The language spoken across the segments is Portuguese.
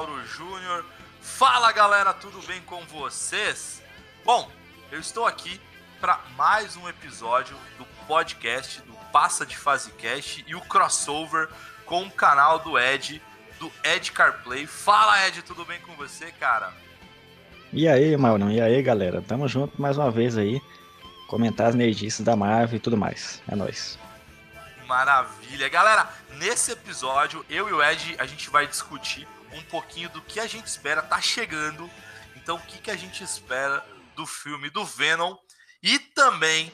Mauro Júnior. Fala galera, tudo bem com vocês? Bom, eu estou aqui para mais um episódio do podcast do Passa de Fase Cast e o crossover com o canal do Ed, do Ed CarPlay. Fala Ed, tudo bem com você, cara? E aí, Mauro? E aí, galera? Tamo junto mais uma vez aí. Comentar as nerdices da Marvel e tudo mais. É nóis. Maravilha. Galera, nesse episódio, eu e o Ed, a gente vai discutir um pouquinho do que a gente espera, tá chegando. Então, o que, que a gente espera do filme do Venom. E também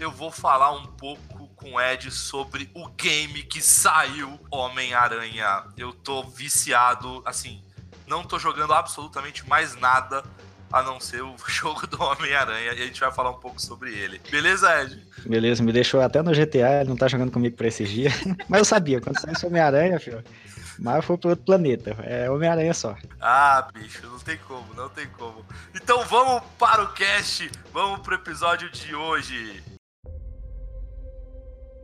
eu vou falar um pouco com o Ed sobre o game que saiu Homem-Aranha. Eu tô viciado, assim, não tô jogando absolutamente mais nada a não ser o jogo do Homem-Aranha, e a gente vai falar um pouco sobre ele. Beleza, Ed? Beleza, me deixou até no GTA, ele não tá jogando comigo por esses dias. Mas eu sabia, quando saiu esse Homem-Aranha, filho, mas foi pro outro planeta, é Homem-Aranha só. Ah, bicho, não tem como, não tem como. Então vamos para o cast, vamos pro episódio de hoje.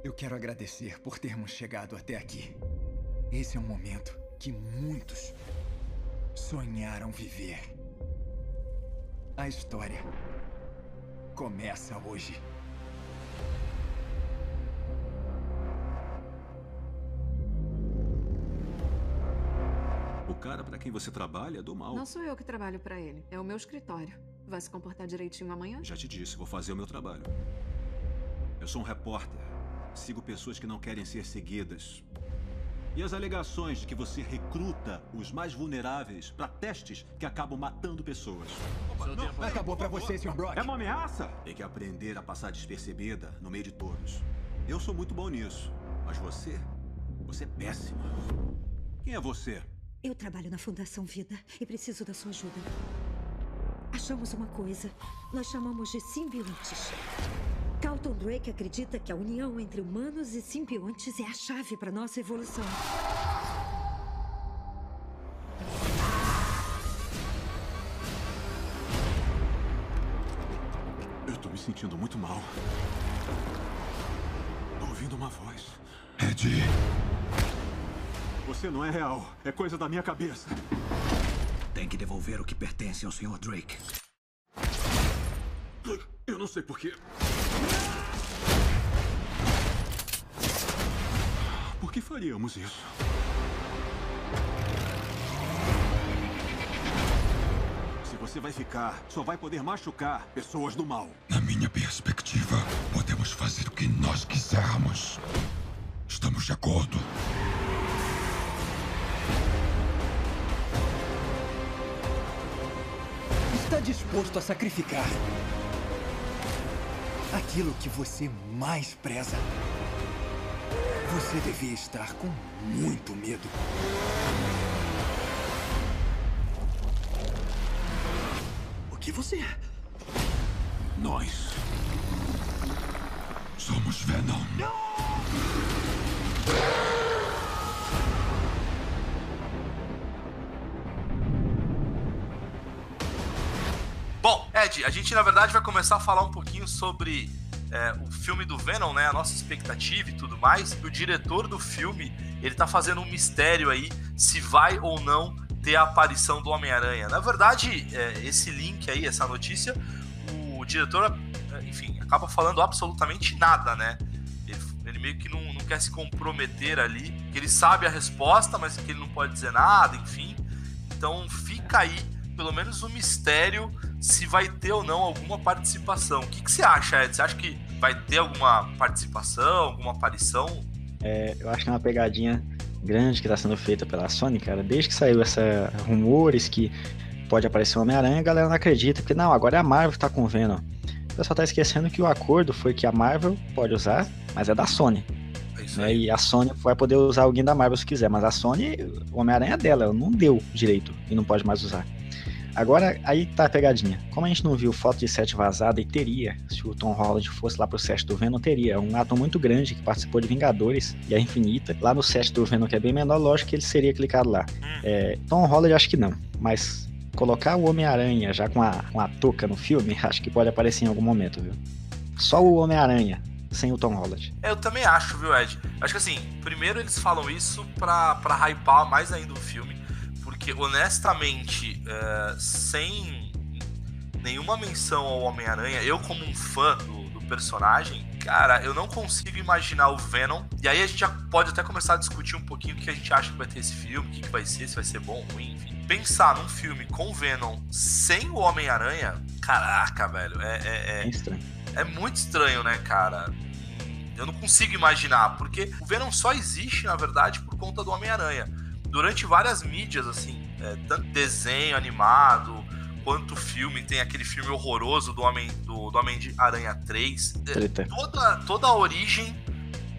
Eu quero agradecer por termos chegado até aqui. Esse é um momento que muitos sonharam viver. A história começa hoje. Cara para quem você trabalha é do mal. Não sou eu que trabalho para ele, é o meu escritório. Vai se comportar direitinho amanhã? Já te disse, vou fazer o meu trabalho. Eu sou um repórter. Sigo pessoas que não querem ser seguidas. E as alegações de que você recruta os mais vulneráveis para testes que acabam matando pessoas. Opa, não, acabou para você, Sr. Brock. É uma ameaça? Tem que aprender a passar despercebida no meio de todos. Eu sou muito bom nisso. Mas você? Você é péssima. Quem é você? Eu trabalho na Fundação Vida e preciso da sua ajuda. Achamos uma coisa. Nós chamamos de simbiontes. Carlton Drake acredita que a união entre humanos e simbiontes é a chave para nossa evolução. Eu tô me sentindo muito mal. Tô ouvindo uma voz. Ed. Você não é real. É coisa da minha cabeça. Tem que devolver o que pertence ao Sr. Drake. Eu não sei porquê. Por que faríamos isso? Se você vai ficar, só vai poder machucar pessoas do mal. Na minha perspectiva, podemos fazer o que nós quisermos. Estamos de acordo? Está disposto a sacrificar aquilo que você mais preza. Você devia estar com muito medo. O que você é? Nós somos Venom. Bom, Ed, a gente na verdade vai começar a falar um pouquinho sobre é, o filme do Venom, né? A nossa expectativa e tudo mais. E o diretor do filme, ele tá fazendo um mistério aí se vai ou não ter a aparição do Homem-Aranha. Na verdade, é, esse link aí, essa notícia, o diretor, enfim, acaba falando absolutamente nada, né? Ele, meio que não, não quer se comprometer ali, que ele sabe a resposta, mas que ele não pode dizer nada, enfim. Então fica aí, pelo menos, um mistério se vai ter ou não alguma participação. O que, que você acha, Ed? Você acha que vai ter alguma participação, alguma aparição? É, eu acho que é uma pegadinha grande que está sendo feita pela Sony, cara. Desde que saiu essa rumores que pode aparecer o Homem-Aranha, a galera não acredita, porque não, agora é a Marvel que tá com o Venom. O pessoal tá esquecendo que o acordo foi que a Marvel pode usar, mas é da Sony. É né? E a Sony vai poder usar alguém da Marvel se quiser, mas a Sony, o Homem-Aranha é dela, ela não deu direito e não pode mais usar. Agora, aí tá a pegadinha. Como a gente não viu foto de set vazada e teria, se o Tom Holland fosse lá pro set do Venom, teria. Um ator muito grande que participou de Vingadores e a Infinita. Lá no set do Venom, que é bem menor, lógico que ele seria clicado lá. É, Tom Holland, acho que não. Mas colocar o Homem-Aranha já com a, com a touca no filme, acho que pode aparecer em algum momento, viu? Só o Homem-Aranha sem o Tom Holland. É, eu também acho, viu, Ed? Acho que assim, primeiro eles falam isso pra, pra hypar mais ainda o filme, porque honestamente, é, sem nenhuma menção ao Homem-Aranha, eu como um fã do, do personagem, cara, eu não consigo imaginar o Venom. E aí a gente já pode até começar a discutir um pouquinho o que a gente acha que vai ter esse filme, o que, que vai ser, se vai ser bom, ruim, enfim. Pensar num filme com Venom sem o Homem-Aranha, caraca, velho, é, é, É estranho. é muito estranho, né, cara? Eu não consigo imaginar, porque o Venom só existe, na verdade, por conta do Homem-Aranha. Durante várias mídias, assim, é, tanto desenho animado, quanto filme, tem aquele filme horroroso do Homem do, do Homem de Aranha 3. É, toda, toda a origem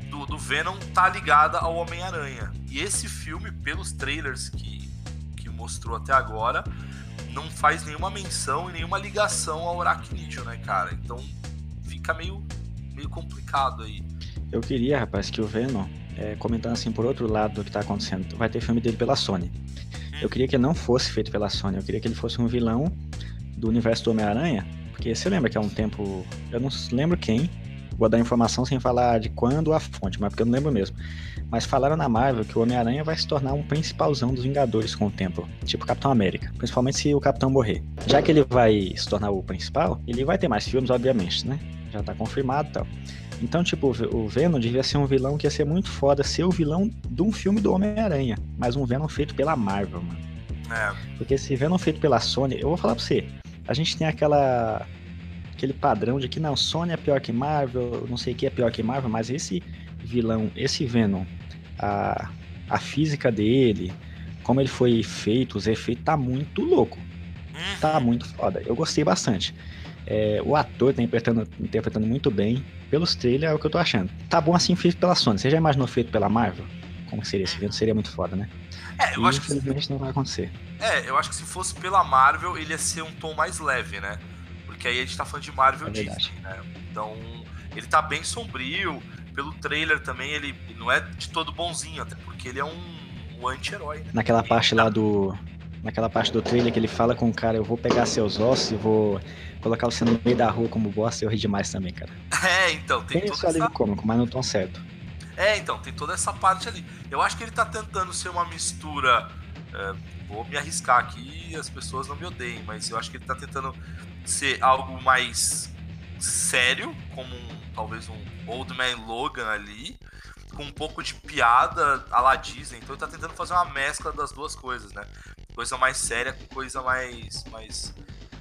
do, do Venom tá ligada ao Homem-Aranha. E esse filme, pelos trailers que, que mostrou até agora, não faz nenhuma menção e nenhuma ligação ao Aracnídeo, né, cara? Então fica meio, meio complicado aí. Eu queria, rapaz, que o Venom, é, comentando assim por outro lado do que tá acontecendo, vai ter filme dele pela Sony. Eu queria que ele não fosse feito pela Sony, eu queria que ele fosse um vilão do universo do Homem-Aranha, porque você lembra que há um tempo, eu não lembro quem, vou dar informação sem falar de quando a fonte, mas porque eu não lembro mesmo. Mas falaram na Marvel que o Homem-Aranha vai se tornar um principalzão dos Vingadores com o tempo, tipo Capitão América, principalmente se o Capitão morrer. Já que ele vai se tornar o principal, ele vai ter mais filmes, obviamente, né? Já tá confirmado e tal. Então, tipo, o Venom devia ser um vilão que ia ser muito foda ser o vilão de um filme do Homem-Aranha, mas um Venom feito pela Marvel, mano. É, Porque esse Venom feito pela Sony, eu vou falar pra você, a gente tem aquela aquele padrão de que não, Sony é pior que Marvel, não sei o que é pior que Marvel, mas esse vilão, esse Venom, a, a física dele, como ele foi feito, os efeitos, tá muito louco. Tá muito foda. Eu gostei bastante. É, o ator tá interpretando, interpretando muito bem. Pelos trailers é o que eu tô achando. Tá bom assim feito pela Sony. Você já imaginou feito pela Marvel? Como seria esse evento? Seria muito foda, né? É, eu e acho que infelizmente não vai acontecer. É, eu acho que se fosse pela Marvel, ele ia ser um tom mais leve, né? Porque aí a gente tá falando de Marvel É verdade. Disney, né? Então, ele tá bem sombrio. Pelo trailer também, ele não é de todo bonzinho, até porque ele é um, um anti-herói, né? Naquela parte lá do. Naquela parte do trailer que ele fala com o cara, eu vou pegar seus ossos e vou colocar você no meio da rua como bosta, eu ri demais também, cara. É, então, tem Tem isso toda ali essa... cômico, mas no tom certo. É, então, tem toda essa parte ali. Eu acho que ele tá tentando ser uma mistura. é, vou me arriscar aqui e as pessoas não me odeiem, mas eu acho que ele tá tentando ser algo mais sério, como um, talvez um Old Man Logan ali, com um pouco de piada à la Disney. Então ele tá tentando fazer uma mescla das duas coisas, né? Coisa mais séria com coisa mais. mais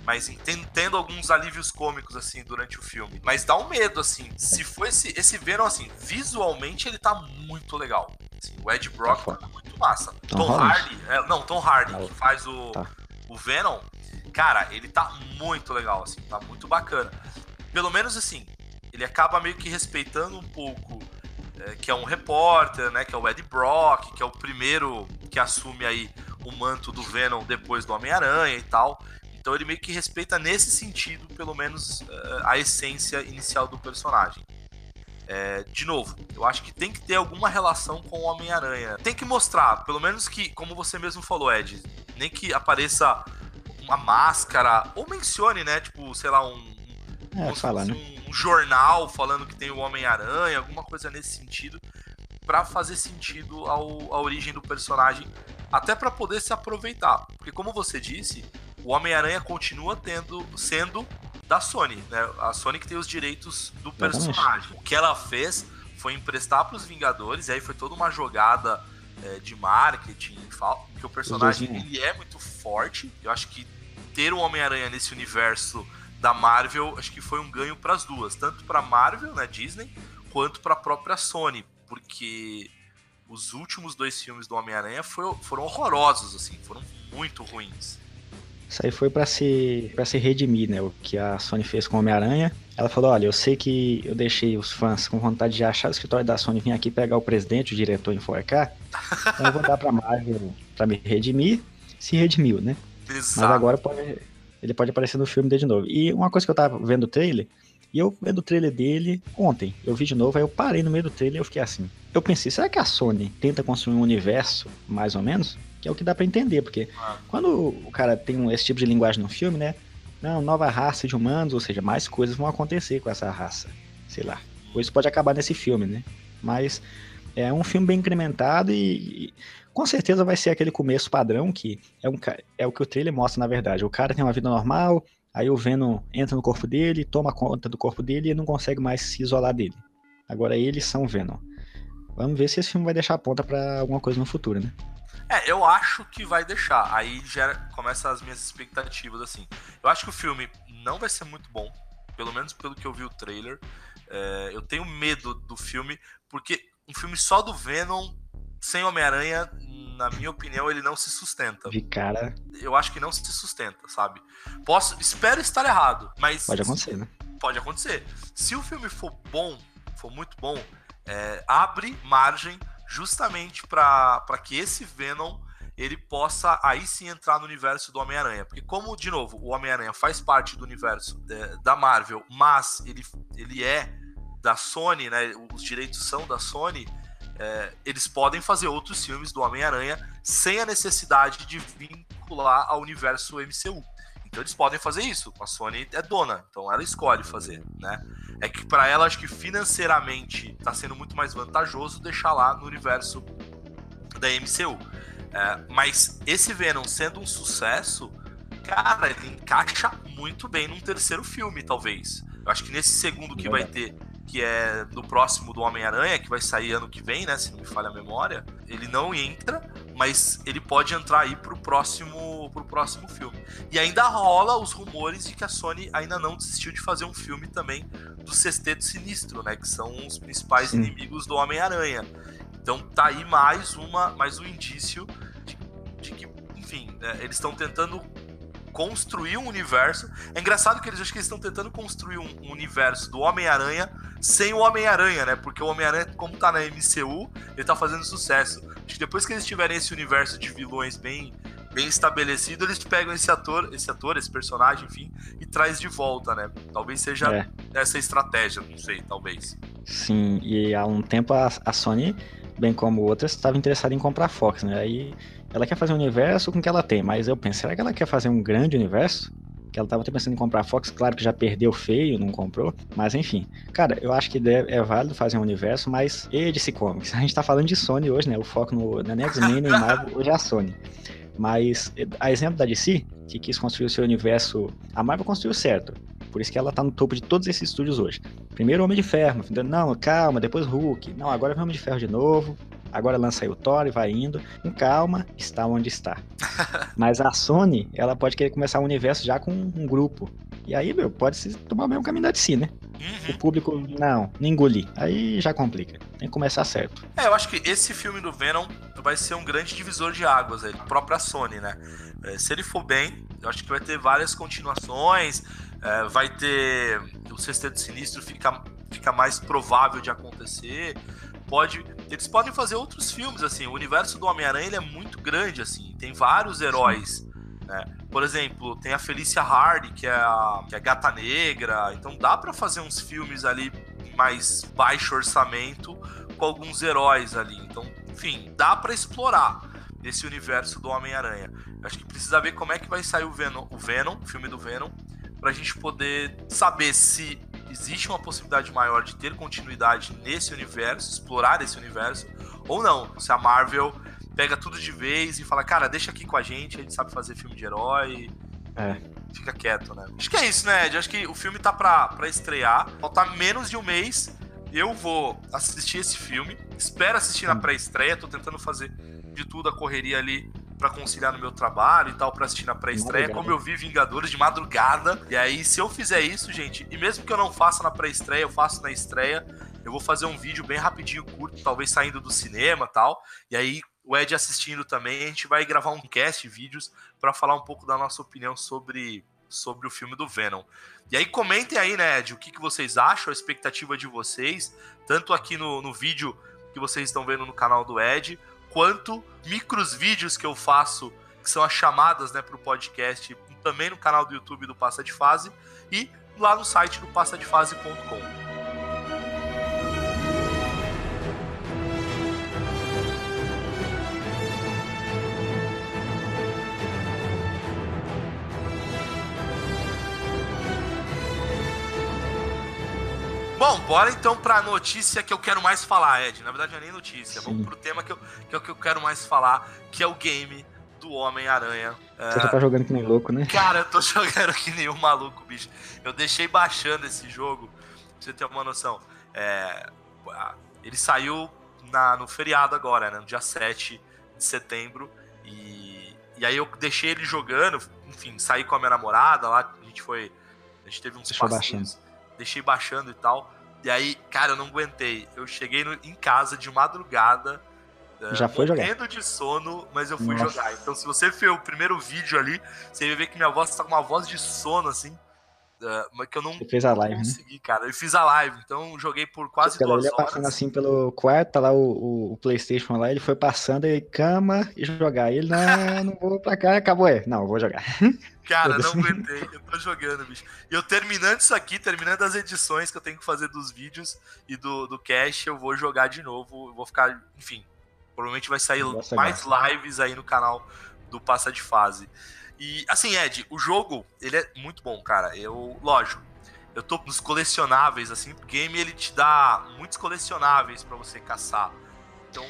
mas ten- tendo alguns alívios cômicos, assim, durante o filme. Mas dá um medo, assim. Se for esse, esse Venom, assim, visualmente ele tá muito legal. Assim, o Ed Brock Tá tá, muito massa. Tom Tom? Hardy, é, não, Tom Hardy, Ah, que faz o, tá. o Venom, cara, ele tá muito legal, assim, tá muito bacana. Pelo menos, assim, ele acaba meio que respeitando um pouco é, que é um repórter, né, que é o Ed Brock, que é o primeiro que assume aí o manto do Venom depois do Homem-Aranha e tal. Então ele meio que respeita nesse sentido, pelo menos, eh, a essência inicial do personagem. É, de novo, eu acho que tem que ter alguma relação com o Homem-Aranha. Tem que mostrar, pelo menos que, como você mesmo falou, Ed, nem que apareça uma máscara, ou mencione, né, tipo, sei lá, um, É, fosse né? um, um jornal falando que tem o Homem-Aranha, alguma coisa nesse sentido, pra fazer sentido ao, à origem do personagem, até pra poder se aproveitar. Porque como você disse, o Homem-Aranha continua tendo sendo da Sony, né? A Sony que tem os direitos do personagem. O que ela fez foi emprestar pros Vingadores, e aí foi toda uma jogada é, de marketing, porque o personagem ele é muito forte. Eu acho que ter o Homem-Aranha nesse universo da Marvel, acho que foi um ganho para as duas, tanto para Marvel, né, Disney, quanto para a própria Sony, porque os últimos dois filmes do Homem-Aranha foram horrorosos, assim, foram muito ruins. Isso aí foi pra se, pra se redimir, né? O que a Sony fez com o Homem-Aranha. Ela falou: olha, eu sei que eu deixei os fãs com vontade de achar o escritório da Sony vir aqui pegar o presidente, o diretor enforcar. Então eu vou dar pra Marvel pra me redimir. Se redimiu, né? Mas Exato. agora pode, ele pode aparecer no filme dele de novo. E uma coisa que eu tava vendo o trailer, e eu vendo o trailer dele ontem, eu vi de novo, aí eu parei no meio do trailer e eu fiquei assim. Eu pensei, será que a Sony tenta construir um universo, mais ou menos? Que é o que dá pra entender, porque quando o cara tem esse tipo de linguagem no filme, né? Não, nova raça de humanos, ou seja, mais coisas vão acontecer com essa raça. Sei lá. ou isso pode acabar nesse filme, né? Mas é um filme bem incrementado e, e com certeza vai ser aquele começo padrão que é, um, é o que o trailer mostra, na verdade. O cara tem uma vida normal, aí o Venom entra no corpo dele, toma conta do corpo dele e não consegue mais se isolar dele. Agora eles são Venom. Vamos ver se esse filme vai deixar a ponta para alguma coisa no futuro, né? É, eu acho que vai deixar. Aí já começa as minhas expectativas, assim. Eu acho que o filme não vai ser muito bom, pelo menos pelo que eu vi o trailer. É, eu tenho medo do filme, porque um filme só do Venom, sem Homem-Aranha, na minha opinião, ele não se sustenta. De cara. Eu acho que não se sustenta, sabe? Posso, espero estar errado, mas. Pode acontecer, né? Pode acontecer. Se o filme for bom, for muito bom, é, abre margem justamente para que esse Venom ele possa aí sim entrar no universo do Homem-Aranha. Porque, como, de novo, o Homem-Aranha faz parte do universo é, da Marvel, mas ele, ele é da Sony, né? Os direitos são da Sony. É, eles podem fazer outros filmes do Homem-Aranha sem a necessidade de vincular ao universo MCU. Então eles podem fazer isso. A Sony é dona, então ela escolhe fazer, né? É que para ela acho que financeiramente está sendo muito mais vantajoso deixar lá no universo da MCU. É, mas esse Venom sendo um sucesso, cara, ele encaixa muito bem num terceiro filme, talvez. Eu acho que nesse segundo que vai ter que é do próximo do Homem-Aranha, que vai sair ano que vem, né? Se não me falha a memória. Ele não entra, mas ele pode entrar aí pro próximo, pro próximo filme. E ainda rola os rumores de que a Sony ainda não desistiu de fazer um filme também do Sexteto Sinistro, né? Que são os principais Sim. inimigos do Homem-Aranha. Então tá aí mais uma, mais um indício de, de que, enfim, é, eles estão tentando construir um universo. É engraçado que eles acho que eles estão tentando construir um, universo do Homem-Aranha sem o Homem-Aranha, né? Porque o Homem-Aranha, como tá na MCU, ele tá fazendo sucesso. Acho que depois que eles tiverem esse universo de vilões bem bem estabelecido, eles pegam esse ator, esse ator, esse personagem, enfim, e traz de volta, né? Talvez seja é. essa estratégia, não sei, talvez. Sim, e há um tempo a, a Sony, bem como outras, estava interessada em comprar a Fox, né? Aí ela quer fazer um universo com o que ela tem, mas eu penso, será que ela quer fazer um grande universo? Que ela estava até pensando em comprar a Fox, claro que já perdeu feio, não comprou, mas enfim. Cara, eu acho que é válido fazer um universo, mas e DC Comics? A gente tá falando de Sony hoje, né? O foco no, na X-Men e Marvel hoje é a Sony. Mas, a exemplo da DC, que quis construir o seu universo, a Marvel construiu certo. Por isso que ela tá no topo de todos esses estúdios hoje. Primeiro Homem de Ferro, não, calma, depois Hulk, não, agora vem Homem de Ferro de novo, agora lança aí o Thor e vai indo, com calma, está onde está. Mas a Sony, ela pode querer começar o universo já com um grupo. E aí, meu, pode se tomar o mesmo caminho da DC, né? Uhum. O público, não, nem engolir. Aí já complica. Tem que começar certo. É, eu acho que esse filme do Venom vai ser um grande divisor de águas, a própria Sony, né? É, se ele for bem, eu acho que vai ter várias continuações, é, vai ter. O Sexteto Sinistro fica, fica mais provável de acontecer. Pode, eles podem fazer outros filmes, assim. O universo do Homem-Aranha é muito grande, assim. Tem vários heróis. Né? Por exemplo, tem a Felicia Hardy, que é a, que é a Gata Negra. Então dá para fazer uns filmes ali mais baixo orçamento com alguns heróis ali. Então, enfim, dá para explorar esse universo do Homem-Aranha. Acho que precisa ver como é que vai sair o Venom, o Venom, o filme do Venom, pra gente poder saber se existe uma possibilidade maior de ter continuidade nesse universo, explorar esse universo, ou não. Se a Marvel pega tudo de vez e fala, cara, deixa aqui com a gente, a gente sabe fazer filme de herói. É. Fica quieto, né? Acho que é isso, né, Ed? Acho que o filme tá pra, pra estrear. Falta menos de um mês. Eu vou assistir esse filme. Espero assistir na pré-estreia. Tô tentando fazer de tudo a correria ali para conciliar no meu trabalho e tal, para assistir na pré-estreia, como eu vi Vingadores de madrugada. E aí, se eu fizer isso, gente, e mesmo que eu não faça na pré-estreia, eu faço na estreia, eu vou fazer um vídeo bem rapidinho, curto, talvez saindo do cinema tal. E aí, o Ed assistindo também, a gente vai gravar um cast, vídeos, para falar um pouco da nossa opinião sobre, sobre o filme do Venom. E aí, comentem aí, né, Ed, o que, que vocês acham, a expectativa de vocês, tanto aqui no, no vídeo que vocês estão vendo no canal do Ed, quanto micros vídeos que eu faço, que são as chamadas né, para o podcast, também no canal do YouTube do Passa de Fase e lá no site do passadefase.com. bora então pra notícia que eu quero mais falar, Ed. Na verdade, não é nem notícia. Sim. Vamos pro tema que eu, que eu, que eu quero mais falar, que é o game do Homem-Aranha. É, Você já tá jogando que nem louco, né? Cara, eu tô jogando que nem um maluco, bicho. Eu deixei baixando esse jogo, pra você ter uma noção. É, ele saiu na, no feriado agora, né? No dia 7 de setembro. E, e aí eu deixei ele jogando, enfim, saí com a minha namorada lá, a gente foi. A gente teve uns Deixou passeios. Deixei baixando e tal. E aí, cara, eu não aguentei. Eu cheguei no- em casa de madrugada. eh, Já foi jogar? de sono, mas eu fui Nossa. jogar. Então, se você ver o primeiro vídeo ali, você vai ver que minha voz tá com uma voz de sono, assim. Eh, mas que eu não Você fez a live, né? consegui, cara. Eu fiz a live, então joguei por quase ela duas ia horas. passando assim pelo quarto, tá lá o, o- Playstation lá, ele foi passando aí, cama e jogar. E ele, não, não vou pra cá, acabou, é. Não, vou jogar. Cara, não aguentei. Eu tô jogando, bicho. E eu terminando isso aqui, terminando as edições que eu tenho que fazer dos vídeos e do, do cast, eu vou jogar de novo. Vou ficar, enfim. Provavelmente vai sair Nossa, mais lives aí no canal do Passa de Fase. E, assim, Ed, o jogo, ele é muito bom, cara. Eu, lógico, eu tô nos colecionáveis, assim, o game ele te dá muitos colecionáveis pra você caçar. Então,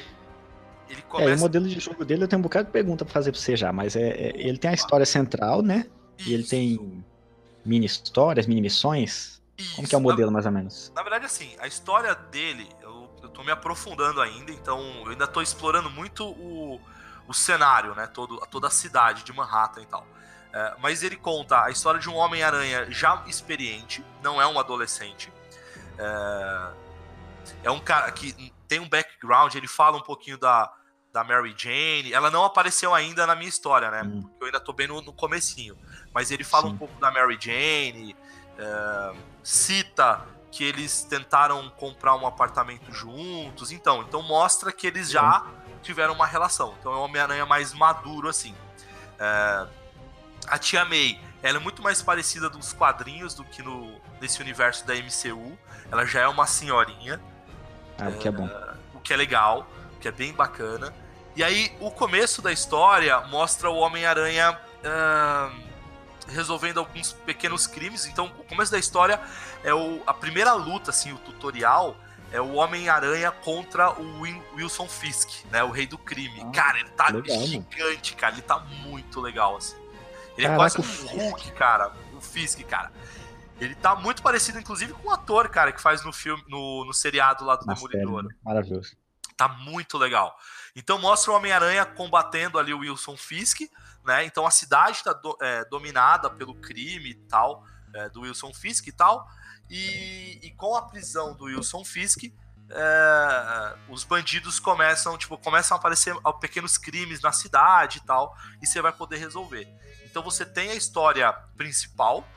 ele É, e o começa. modelo de jogo dele eu tenho um bocado de pergunta pra fazer pra você já, mas é, é- ele tem a história central, né? E ele Isso, tem mini histórias, mini missões. Como que é o isso. Na- modelo, mais ou menos? Na verdade, assim, a história dele, eu, eu tô me aprofundando ainda, então eu ainda tô explorando muito o, o cenário, né? Todo, toda a cidade de Manhattan e tal. É, mas ele conta a história de um Homem-Aranha já experiente, não é um adolescente. É, é um cara que tem um background, ele fala um pouquinho da, da Mary Jane. Ela não apareceu ainda na minha história, né? Hum. Porque eu ainda tô bem no, no comecinho. Mas ele fala Sim. um pouco da Mary Jane, é, cita que eles tentaram comprar um apartamento juntos. Então, então mostra que eles já tiveram uma relação. Então é um Homem-Aranha mais maduro, assim. É, a Tia May, ela é muito mais parecida dos quadrinhos do que no, nesse universo da MCU. Ela já é uma senhorinha Ah, o que é bom. o que é legal, o que é bem bacana. E aí, o começo da história mostra o Homem-Aranha ah, resolvendo alguns pequenos crimes. Então, o começo da história é o, a primeira luta, assim, o tutorial. É o Homem-Aranha contra o Wilson Fisk, né? O rei do crime. Ah, cara, ele tá legal, gigante, cara. Ele tá muito legal, assim. Ele Caraca, é quase um. Hulk, cara. O Fisk, cara. Ele tá muito parecido, inclusive, com o ator, cara, que faz no filme, no, no seriado lá do série, Demolidor. Maravilhoso. Tá muito legal. Então mostra o Homem-Aranha combatendo ali o Wilson Fisk, né? Então a cidade tá do- é, dominada pelo crime e tal, é, do Wilson Fisk e tal. E, e com a prisão do Wilson Fisk, é, os bandidos começam, tipo, começam a aparecer pequenos crimes na cidade e tal, e você vai poder resolver. Então você tem a história principal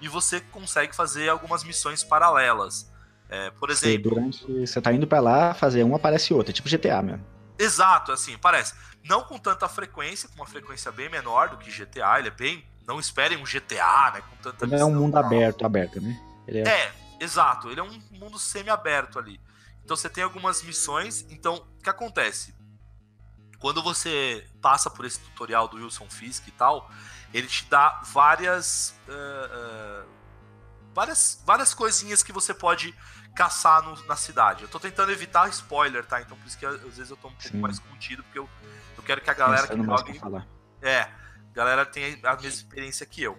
e você consegue fazer algumas missões paralelas. É, por exemplo, durante. Você tá indo pra lá fazer um, aparece outro. É tipo GTA mesmo. Exato, assim, parece. Não com tanta frequência, com uma frequência bem menor do que GTA. Ele é bem. Não esperem um GTA, né? Com tanta Ele é um mundo aberto, aberto, né? Ele é. É, exato. Ele é um mundo semi-aberto ali. Então você tem algumas missões. Então, o que acontece? Quando você passa por esse tutorial do Wilson Fisk e tal, ele te dá várias. eh, eh, várias, várias coisinhas que você pode caçar no- na cidade. Eu tô tentando evitar spoiler, tá? Então por isso que às vezes eu tô um pouco Sim. mais contido, porque eu, eu quero que a galera que jogue falar. é, a galera tem a mesma experiência que eu.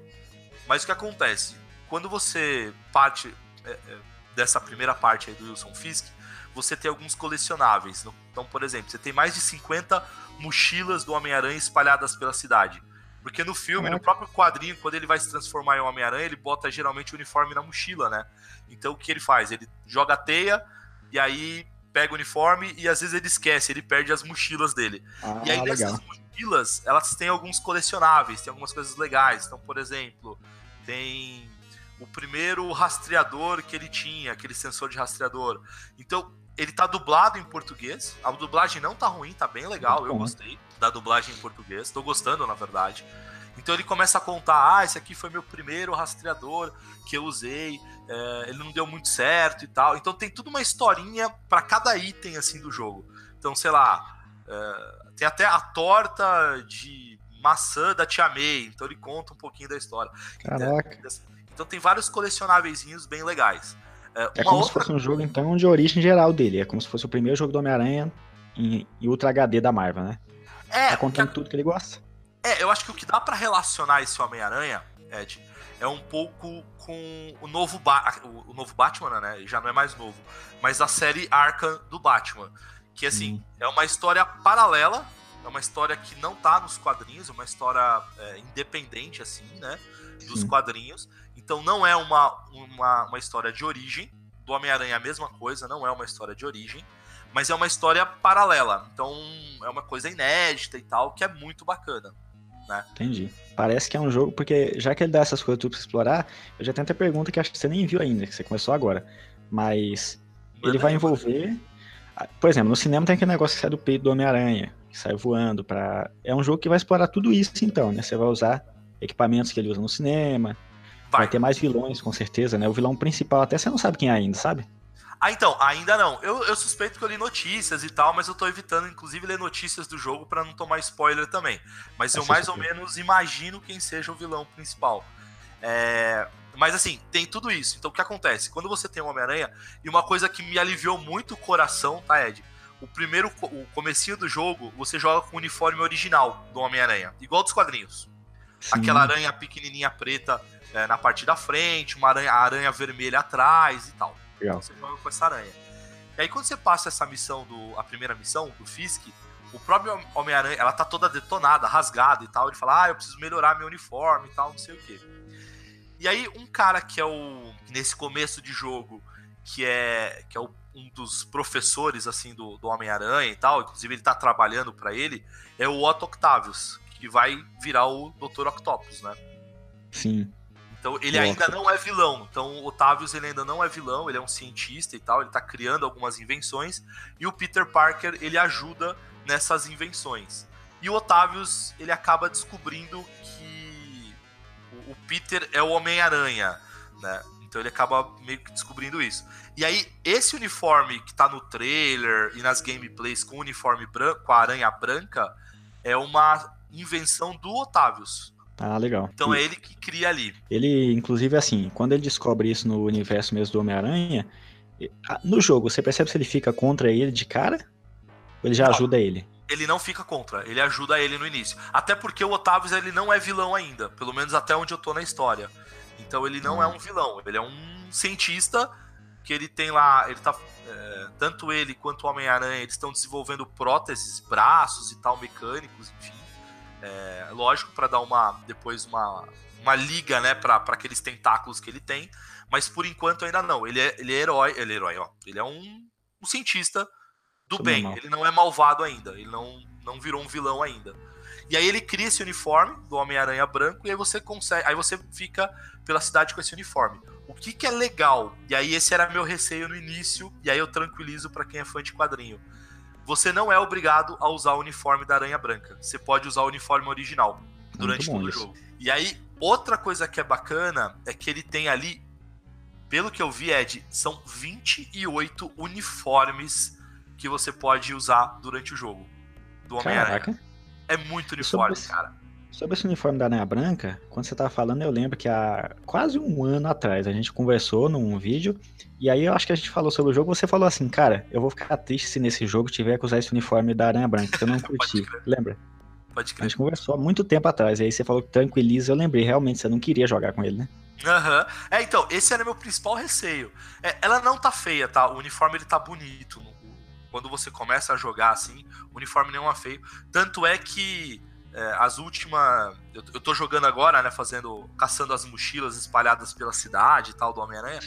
Mas o que acontece? Quando você parte é, é, dessa primeira parte aí do Wilson Fisk, você tem alguns colecionáveis. Então, por exemplo, você tem mais de 50 mochilas do Homem-Aranha espalhadas pela cidade. Porque no filme, no próprio quadrinho, quando ele vai se transformar em Homem-Aranha, ele bota geralmente o uniforme na mochila, né? Então o que ele faz? Ele joga a teia e aí pega o uniforme e às vezes ele esquece, ele perde as mochilas dele. Ah, E aí legal. nessas mochilas, elas têm alguns colecionáveis, tem algumas coisas legais. Então, por exemplo, tem o primeiro rastreador que ele tinha, aquele sensor de rastreador. Então, ele tá dublado em português. A dublagem não tá ruim, tá bem legal, eu bom. gostei da dublagem em português. Tô gostando, na verdade. Então ele começa a contar, ah, esse aqui foi meu primeiro rastreador que eu usei, é, ele não deu muito certo e tal. Então tem tudo uma historinha para cada item assim do jogo. Então, sei lá, é, tem até a torta de maçã da Tia May, então ele conta um pouquinho da história. Caraca. Então tem vários colecionáveis bem legais. É, é como outra... se fosse um jogo, então, de origem geral dele. É como se fosse o primeiro jogo do Homem-Aranha em, em, Ultra HD da Marvel, né? É. Tá contando que... tudo que ele gosta. É, eu acho que o que dá para relacionar esse Homem-Aranha, Ed, é um pouco com o novo, ba o, novo Batman, né? Já não é mais novo, mas a série Arkham do Batman. Que, assim, hum. é uma história paralela, é uma história que não tá nos quadrinhos, é uma história é, independente, assim, né? Dos Sim. quadrinhos. Então não é uma, uma, uma história de origem. Do Homem-Aranha é a mesma coisa, não é uma história de origem. Mas é uma história paralela. Então é uma coisa inédita e tal, que é muito bacana né? Entendi. Parece que é um jogo, porque já que ele dá essas coisas tudo pra explorar, eu já tenho até pergunta que acho que você nem viu ainda, que você começou agora. Mas ele vai envolver. Por exemplo, no cinema tem aquele negócio que sai do peito do Homem-Aranha, que sai voando para É um jogo que vai explorar tudo isso, então, né? Você vai usar equipamentos que ele usa no cinema. Vai. vai ter mais vilões, com certeza, né? O vilão principal até você não sabe quem é ainda, sabe? Ah, então, ainda não. Eu, eu suspeito que eu li notícias e tal, mas eu tô evitando, inclusive, ler notícias do jogo para não tomar spoiler também. Mas eu mais ou menos imagino quem seja o vilão principal. É... Mas assim, tem tudo isso. Então o que acontece? Quando você tem o Homem-Aranha, e uma coisa que me aliviou muito o coração, tá, Ed? O primeiro, o comecinho do jogo, você joga com o uniforme original do Homem-Aranha, igual dos quadrinhos. Sim. Aquela aranha pequenininha preta é, na parte da frente, uma aranha, aranha vermelha atrás e tal. Legal. Então você joga com essa aranha. E aí quando você passa essa missão, do, a primeira missão, do Fisk, o próprio Homem-Aranha, ela tá toda detonada, rasgada e tal. Ele fala, ah, eu preciso melhorar meu uniforme e tal, não sei o quê. E aí um cara que é o, nesse começo de jogo, que é, que é o, um dos professores, assim, do, do Homem-Aranha e tal, inclusive ele tá trabalhando para ele, é o Otto Octavius, que vai virar o Dr. Octopus, né? Sim. Então ele Nossa. ainda não é vilão. Então o Otavius ele ainda não é vilão, ele é um cientista e tal, ele tá criando algumas invenções e o Peter Parker ele ajuda nessas invenções. E o Otavius ele acaba descobrindo que o Peter é o Homem-Aranha, né? Então ele acaba meio que descobrindo isso. E aí, esse uniforme que tá no trailer e nas gameplays com o uniforme branco, com a aranha branca, é uma invenção do Otavius. Ah, legal. Então é ele que cria ali. Ele, inclusive, assim, quando ele descobre isso no universo mesmo do Homem-Aranha, no jogo, você percebe se ele fica contra ele de cara? Ou ele já não, ajuda ele? Ele não fica contra, ele ajuda ele no início. Até porque o Otavius ele não é vilão ainda, pelo menos até onde eu tô na história. Então ele não é um vilão, ele é um cientista que ele tem lá, ele tá é, tanto ele quanto o Homem-Aranha, eles estão desenvolvendo próteses, braços e tal mecânicos, enfim. É, lógico, para dar uma depois uma, uma liga, né, para aqueles tentáculos que ele tem, mas por enquanto ainda não. Ele é, ele é herói, ele é herói, ó. Ele é um, um cientista do Tudo bem. Normal. Ele não é malvado ainda, ele não, não virou um vilão ainda. E aí ele cria esse uniforme do Homem-Aranha branco e aí você consegue, aí você fica pela cidade com esse uniforme. O que que é legal? E aí esse era meu receio no início, e aí eu tranquilizo para quem é fã de quadrinho você não é obrigado a usar o uniforme da Aranha Branca. Você pode usar o uniforme original durante todo o jogo. E aí, outra coisa que é bacana é que ele tem ali, pelo que eu vi, Ed, são 28 uniformes que você pode usar durante o jogo do Homem-Aranha. É muito uniforme, sobre cara. Sobre esse uniforme da Aranha Branca, quando você tava falando, eu lembro que há quase um ano atrás a gente conversou num vídeo e aí eu acho que a gente falou sobre o jogo, você falou assim, cara, eu vou ficar triste se nesse jogo tiver que usar esse uniforme da Aranha Branca, que eu não curti. Lembra? Pode crer. A gente conversou há muito tempo atrás, e aí você falou que tranquiliza, eu lembrei, realmente, você não queria jogar com ele, né? Aham. Uhum. É, então, esse era meu principal receio. É, ela não tá feia, tá? O uniforme ele tá bonito. Quando você começa a jogar assim, o uniforme nenhum é feio. Tanto é que é, as últimas. Eu, eu tô jogando agora, né? Fazendo. caçando as mochilas espalhadas pela cidade e tal do Homem-Aranha.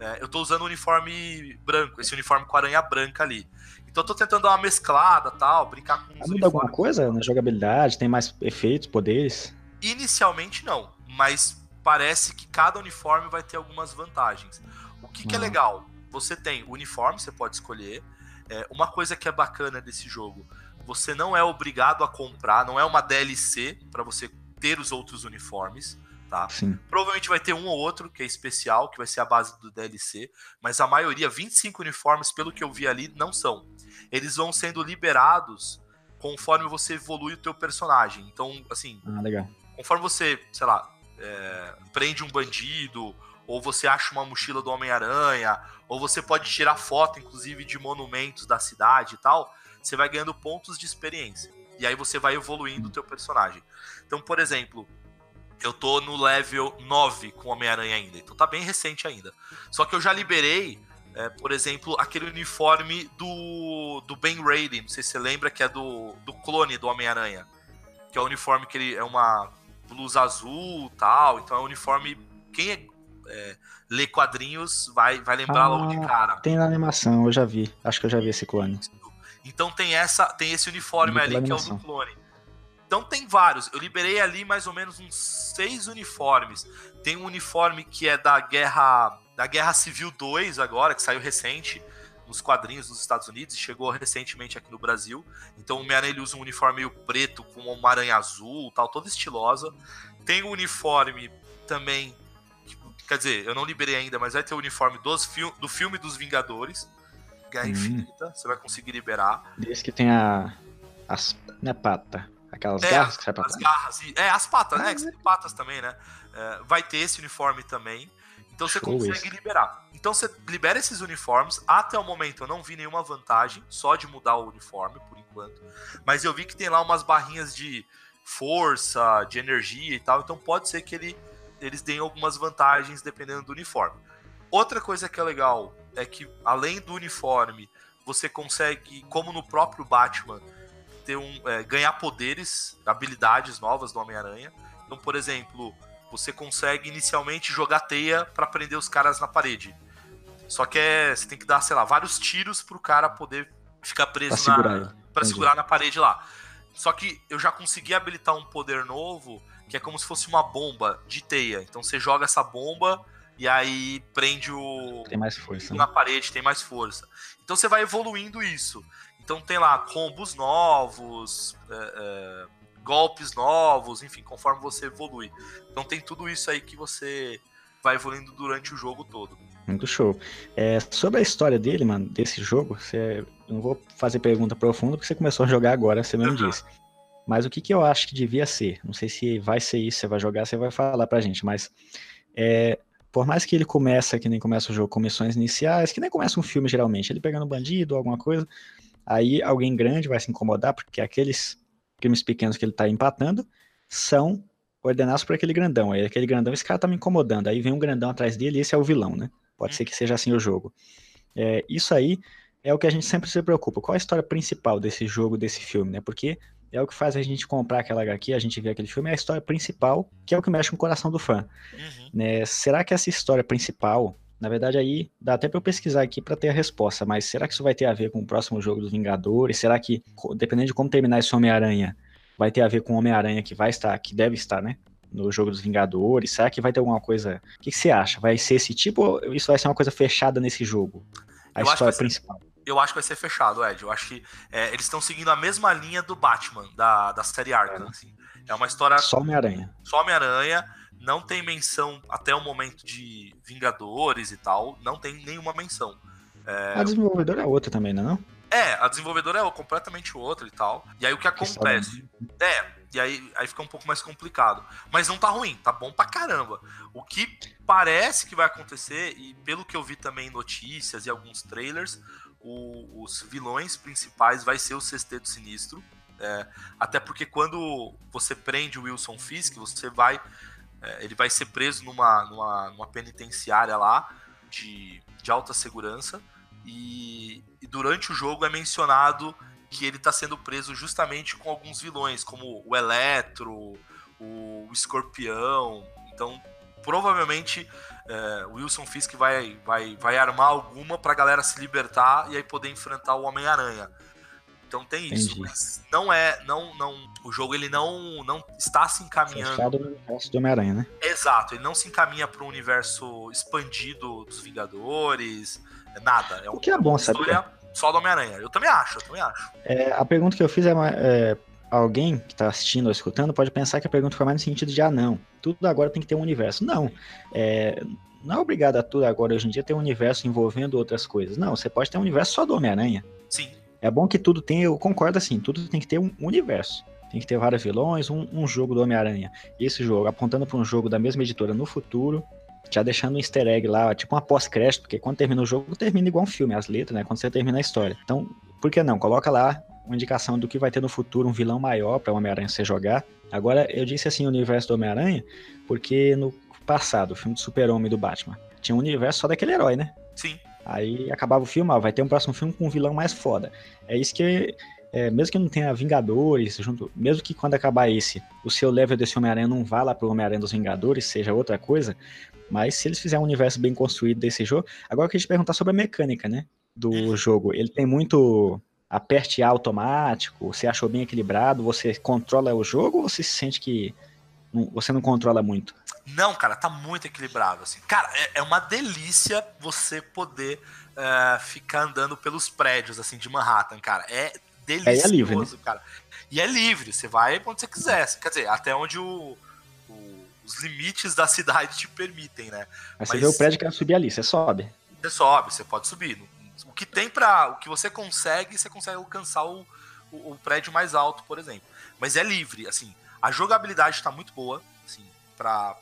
É, eu tô usando o uniforme branco, esse uniforme com aranha branca ali. Então eu tô tentando dar uma mesclada tal, brincar com os Muda alguma coisa na jogabilidade? Tem mais efeitos, poderes? Inicialmente não, mas parece que cada uniforme vai ter algumas vantagens. O que, que é legal? Você tem o uniforme, você pode escolher. É, uma coisa que é bacana desse jogo, você não é obrigado a comprar, não é uma DLC para você ter os outros uniformes tá? Sim. Provavelmente vai ter um ou outro que é especial, que vai ser a base do DLC, mas a maioria, 25 uniformes, pelo que eu vi ali, não são. Eles vão sendo liberados conforme você evolui o teu personagem. Então, assim, ah, legal. conforme você, sei lá, é, prende um bandido ou você acha uma mochila do Homem-Aranha, ou você pode tirar foto, inclusive, de monumentos da cidade e tal, você vai ganhando pontos de experiência. E aí você vai evoluindo o teu personagem. Então, por exemplo, eu tô no level 9 com Homem-Aranha ainda, então tá bem recente ainda. Só que eu já liberei, é, por exemplo, aquele uniforme do, do Ben Raiden, não sei se você lembra, que é do, do clone do Homem-Aranha. Que é o uniforme que ele é uma blusa azul tal, então é um uniforme. Quem é, é, lê quadrinhos vai, vai lembrar ah, logo de cara. Tem na animação, eu já vi. Acho que eu já vi esse clone. Então tem essa, tem esse uniforme ali que é o do clone. Então tem vários. Eu liberei ali mais ou menos uns seis uniformes. Tem um uniforme que é da Guerra da Guerra Civil 2 agora, que saiu recente nos quadrinhos dos Estados Unidos e chegou recentemente aqui no Brasil. Então o Homem-Aranha usa um uniforme meio preto com uma aranha azul, tal, toda estilosa. Tem o um uniforme também, quer dizer, eu não liberei ainda, mas vai ter o uniforme dos do filme dos Vingadores, Guerra hum. Infinita, você vai conseguir liberar. Diz que tem a as não é pata, aquelas é, garras que sai pra As garras, é, as patas, né? Que patas também, né? É, vai ter esse uniforme também. Então você Show consegue isso. liberar. Então você libera esses uniformes. Até o momento eu não vi nenhuma vantagem, só de mudar o uniforme, por enquanto. Mas eu vi que tem lá umas barrinhas de força, de energia e tal. Então pode ser que ele, eles deem algumas vantagens dependendo do uniforme. Outra coisa que é legal é que, além do uniforme, você consegue, como no próprio Batman, ter um, é, ganhar poderes, habilidades novas do Homem-Aranha. Então, por exemplo, você consegue inicialmente jogar teia para prender os caras na parede. Só que é, você tem que dar, sei lá, vários tiros pro cara poder ficar preso pra na segurar, pra segurar na parede lá. Só que eu já consegui habilitar um poder novo que é como se fosse uma bomba de teia. Então você joga essa bomba e aí prende o tem mais força na né? parede, tem mais força. Então você vai evoluindo isso. Então tem lá combos novos, é, é, golpes novos, enfim, conforme você evolui. Então tem tudo isso aí que você vai evoluindo durante o jogo todo. Muito show. É, sobre a história dele, mano, desse jogo, você, não vou fazer pergunta profunda porque você começou a jogar agora, você mesmo uhum. disse. Mas o que, que eu acho que devia ser? Não sei se vai ser isso, você vai jogar, você vai falar pra gente, mas é, por mais que ele começa, que nem começa o jogo com missões iniciais, que nem começa um filme geralmente, ele pegando um bandido, alguma coisa, aí alguém grande vai se incomodar, porque aqueles crimes pequenos que ele tá empatando são ordenados por aquele grandão. Aí aquele grandão, esse cara tá me incomodando. Aí vem um grandão atrás dele e esse é o vilão, né? Pode hum. ser que seja assim o jogo. É, isso aí é o que a gente sempre se preocupa. Qual a história principal desse jogo, desse filme, né? Porque é o que faz a gente comprar aquela HQ, a gente ver aquele filme, é a história principal, que é o que mexe com o coração do fã. Uhum. Né? Será que essa história principal na verdade, aí dá até para eu pesquisar aqui para ter a resposta, mas será que isso vai ter a ver com o próximo jogo dos Vingadores? Será que, dependendo de como terminar esse Homem-Aranha, vai ter a ver com o Homem-Aranha que vai estar, que deve estar, né? No jogo dos Vingadores? Será que vai ter alguma coisa. O que, que você acha? Vai ser esse tipo ou isso vai ser uma coisa fechada nesse jogo? A eu história principal. Ser, eu acho que vai ser fechado, Ed. Eu acho que é, eles estão seguindo a mesma linha do Batman, da, da série Arkham. É. Assim. é uma história. Só Homem-Aranha. Só Homem-Aranha não tem menção até o momento de Vingadores e tal, não tem nenhuma menção. É... A desenvolvedora é outra também, não é? É, a desenvolvedora é completamente outra e tal. E aí o que acontece? É, e aí, aí fica um pouco mais complicado. Mas não tá ruim, tá bom pra caramba. O que parece que vai acontecer, e pelo que eu vi também em notícias e alguns trailers, o, os vilões principais vai ser o Sexteto Sinistro. É, até porque quando você prende o Wilson Fisk, você vai é, ele vai ser preso numa, numa, numa penitenciária lá de, de alta segurança e, e, durante o jogo é mencionado que ele está sendo preso justamente com alguns vilões, como o Eletro, o, o Escorpião. Então, provavelmente, é, o Wilson Fisk vai, vai, vai armar alguma para a galera se libertar e aí poder enfrentar o Homem-Aranha. Então tem isso, mas não é, não, não, o jogo ele não, não está se encaminhando. Fechado no universo do Homem-Aranha, né? Exato, ele não se encaminha para um universo expandido dos Vingadores, nada. É o que é bom, sabe? Só do Homem-Aranha. Eu também acho, eu também acho. É, a pergunta que eu fiz é, é alguém que está assistindo ou escutando pode pensar que a pergunta foi mais no sentido de ah não, tudo agora tem que ter um universo. Não, é, não é obrigado a tudo agora hoje em dia ter um universo envolvendo outras coisas. Não, você pode ter um universo só do Homem-Aranha. Sim. É bom que tudo tenha, eu concordo assim, tudo tem que ter um universo. Tem que ter vários vilões, um, um jogo do Homem-Aranha. Esse jogo, apontando para um jogo da mesma editora no futuro, já deixando um easter egg lá, tipo uma pós-crédito, porque quando termina o jogo, termina igual um filme, as letras, né? Quando você termina a história. Então, por que não? Coloca lá uma indicação do que vai ter no futuro, um vilão maior para o Homem-Aranha você jogar. Agora, eu disse assim, o universo do Homem-Aranha, porque no passado, o filme do Super-Homem do Batman, tinha um universo só daquele herói, né? Sim. Aí acabava o filme, ó, vai ter um próximo filme com um vilão mais foda. É isso que é, mesmo que não tenha Vingadores, junto, mesmo que quando acabar esse, o seu level desse Homem-Aranha não vá lá pro Homem-Aranha dos Vingadores, seja outra coisa, mas se eles fizerem um universo bem construído desse jogo, agora eu queria te perguntar sobre a mecânica, né, do jogo. Ele tem muito aperte A automático, você achou bem equilibrado, você controla o jogo ou você se sente que não, você não controla muito? Não, cara, tá muito equilibrado, assim. Cara, é, é uma delícia você poder uh, ficar andando pelos prédios, assim, de Manhattan, cara. É delicioso, é, é livre, né? cara. E é livre, você vai onde você quiser. Quer dizer, até onde o, o, os limites da cidade te permitem, né? Mas, Mas você vê o prédio que quer subir ali, você sobe. Você sobe, você pode subir. O que tem para O que você consegue, você consegue alcançar o, o, o, prédio mais alto, por exemplo. Mas é livre, assim. A jogabilidade está muito boa, assim, pra,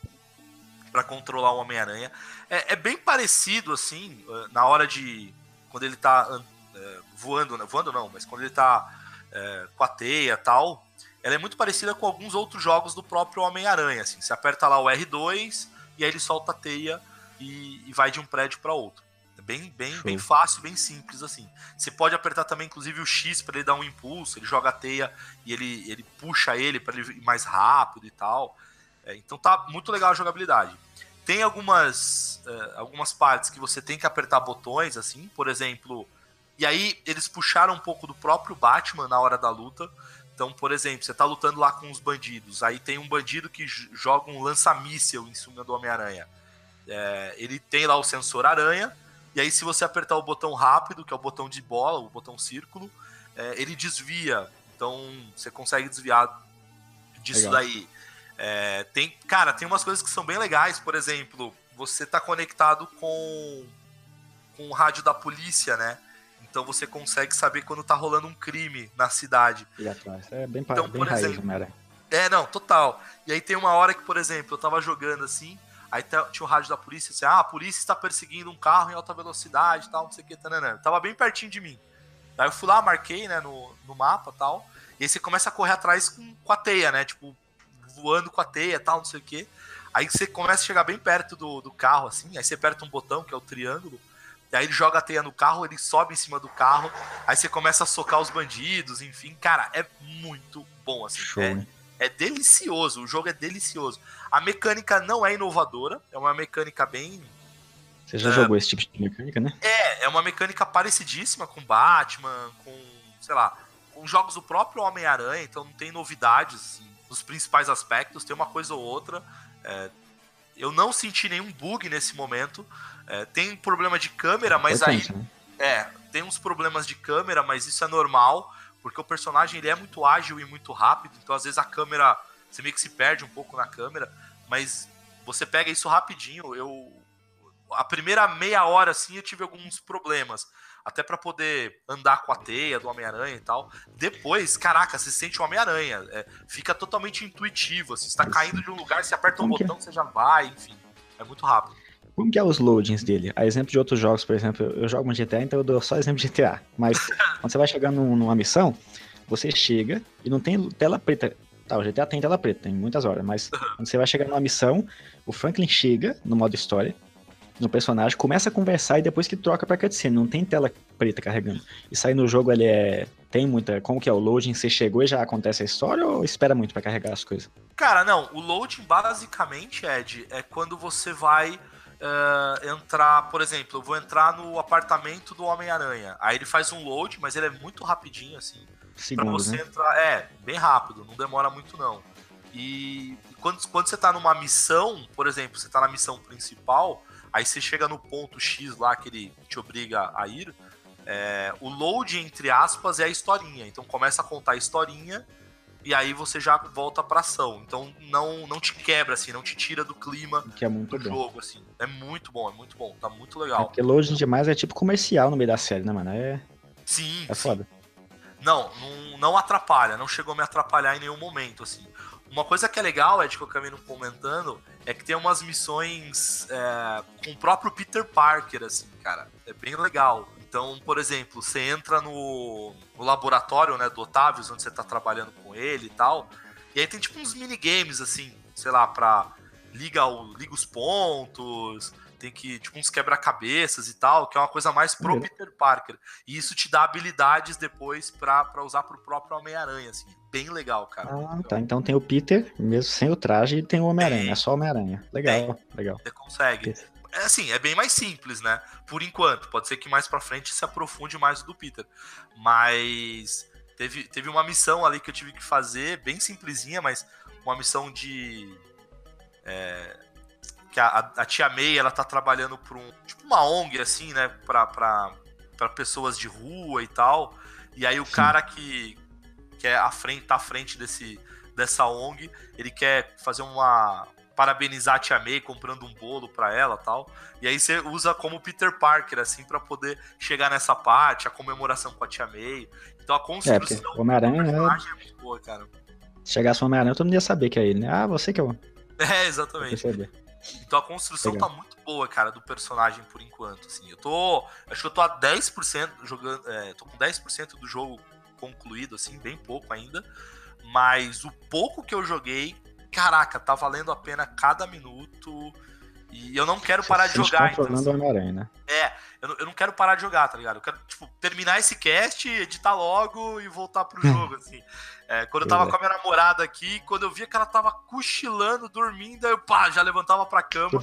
pra controlar o Homem-Aranha. É, é, bem parecido, assim, na hora de. Quando ele tá é, voando, né? voando não, mas quando ele tá é, com a teia tal, ela é muito parecida com alguns outros jogos do próprio Homem-Aranha. Assim. Você aperta lá o R2 e aí ele solta a teia e, e vai de um prédio para outro. Bem, bem, bem fácil, bem simples assim. Você pode apertar também, inclusive, o X para ele dar um impulso. Ele joga a teia e ele, ele puxa ele para ele ir mais rápido e tal. É, então tá muito legal a jogabilidade. Tem algumas, é, algumas partes que você tem que apertar botões, assim, por exemplo, e aí eles puxaram um pouco do próprio Batman na hora da luta. Então, por exemplo, você tá lutando lá com os bandidos, aí tem um bandido que joga um lança-míssel em cima do Homem-Aranha. É, ele tem lá o sensor aranha, e aí se você apertar o botão rápido, que é o botão de bola, o botão círculo, é, ele desvia. Então você consegue desviar disso Legal. daí. É, tem, cara, tem umas coisas que são bem legais, por exemplo, você tá conectado com, com o rádio da polícia, né? Então você consegue saber quando tá rolando um crime na cidade. E atrás. É bem, então, bem por raiz, exemplo, né? É, não, total. E aí tem uma hora que, por exemplo, eu tava jogando assim, aí tinha o rádio da polícia, assim, ah, a polícia está perseguindo um carro em alta velocidade tal, não sei o que, tanana. Tava bem pertinho de mim. Aí eu fui lá, marquei, né, no, no mapa tal, e aí você começa a correr atrás com, com a teia, né, tipo, voando com a teia tal, não sei o que. Aí você começa a chegar bem perto do, do carro, assim, aí você aperta um botão, que é o triângulo, e aí ele joga a teia no carro, ele sobe em cima do carro, aí você começa a socar os bandidos, enfim, cara, é muito bom, assim. Show, é, é delicioso, o jogo é delicioso. A mecânica não é inovadora, é uma mecânica bem. Você já é, jogou esse tipo de mecânica, né? É, é uma mecânica parecidíssima com Batman, com, sei lá, com jogos do próprio Homem-Aranha, então não tem novidades assim, nos principais aspectos, tem uma coisa ou outra. É, eu não senti nenhum bug nesse momento. É, tem problema de câmera, mas aí. Né? É, tem uns problemas de câmera, mas isso é normal, porque o personagem ele é muito ágil e muito rápido, então às vezes a câmera. Você meio que se perde um pouco na câmera, mas você pega isso rapidinho. Eu. A primeira meia hora, assim, eu tive alguns problemas até para poder andar com a teia do Homem-Aranha e tal. Depois, caraca, você sente o Homem-Aranha. É, fica totalmente intuitivo. Assim, você está caindo de um lugar, você aperta um Como botão, é? você já vai, enfim. É muito rápido. Como que é os loadings dele? A exemplo de outros jogos, por exemplo, eu jogo um GTA, então eu dou só exemplo de GTA. Mas quando você vai chegar num, numa missão, você chega e não tem tela preta. Tá, o GTA tem tela preta, tem muitas horas, mas quando você vai chegar numa missão, o Franklin chega no modo história, no personagem, começa a conversar e depois que troca pra cutscene, não tem tela preta carregando. Isso aí no jogo ele é. Tem muita. Como que é o loading? Você chegou e já acontece a história ou espera muito para carregar as coisas? Cara, não. O loading basicamente, Ed, é quando você vai. Uh, entrar, por exemplo, eu vou entrar no apartamento do Homem-Aranha. Aí ele faz um load, mas ele é muito rapidinho, assim. Segundos, pra você né? entrar. É, bem rápido, não demora muito não. E quando, quando você tá numa missão, por exemplo, você tá na missão principal, Aí você chega no ponto X lá que ele te obriga a ir. É, o load, entre aspas, é a historinha. Então começa a contar a historinha e aí você já volta pra ação. Então não, não te quebra, assim, não te tira do clima que é muito do bom. jogo, assim. É muito bom, é muito bom, tá muito legal. É porque loading demais é tipo comercial no meio da série, né, mano? É, sim, é foda. Não, não, não atrapalha, não chegou a me atrapalhar em nenhum momento, assim. Uma coisa que é legal, Ed, que eu acabei não comentando, é que tem umas missões é, com o próprio Peter Parker, assim, cara. É bem legal. Então, por exemplo, você entra no, no laboratório, né, do Otávio, onde você tá trabalhando com ele e tal, e aí tem tipo uns minigames, assim, sei lá, pra liga, o, liga os pontos, tem que, tipo, uns quebra-cabeças e tal, que é uma coisa mais pro uhum. Peter Parker. E isso te dá habilidades depois para usar pro próprio Homem-Aranha, assim. Bem legal, cara. Ah, tá. Então tem o Peter, mesmo sem o traje, e tem o Homem-Aranha. É só Homem-Aranha. Legal, tem. legal. Você consegue. É assim, é bem mais simples, né? Por enquanto. Pode ser que mais pra frente se aprofunde mais do Peter. Mas teve, teve uma missão ali que eu tive que fazer, bem simplesinha, mas uma missão de. É, que a, a, tia May ela tá trabalhando por um tipo uma ONG assim, né, para para pessoas de rua e tal. E aí o Sim. cara que que é à frente, tá à frente desse dessa ONG, ele quer fazer uma parabenizar a tia May comprando um bolo para ela, tal. E aí você usa como Peter Parker assim para poder chegar nessa parte, a comemoração com a tia May. Então a construção é, Homem-Aranha é... é muito boa, cara. Se chegasse o Homem-Aranha, todo mundo ia saber que é ele, né? Ah, você que é o. É, exatamente. Então a construção Legal. tá muito boa, cara, do personagem por enquanto, assim. Eu tô, acho que eu tô a 10% jogando, é, tô com 10% do jogo concluído assim, bem pouco ainda, mas o pouco que eu joguei, caraca, tá valendo a pena cada minuto. E eu não quero parar de jogar. Então, assim, né? É, eu não, eu não quero parar de jogar, tá ligado? Eu quero, tipo, terminar esse cast, editar logo e voltar pro jogo, assim. É, quando eu tava é. com a minha namorada aqui, quando eu via que ela tava cochilando, dormindo, eu pá, já levantava pra cama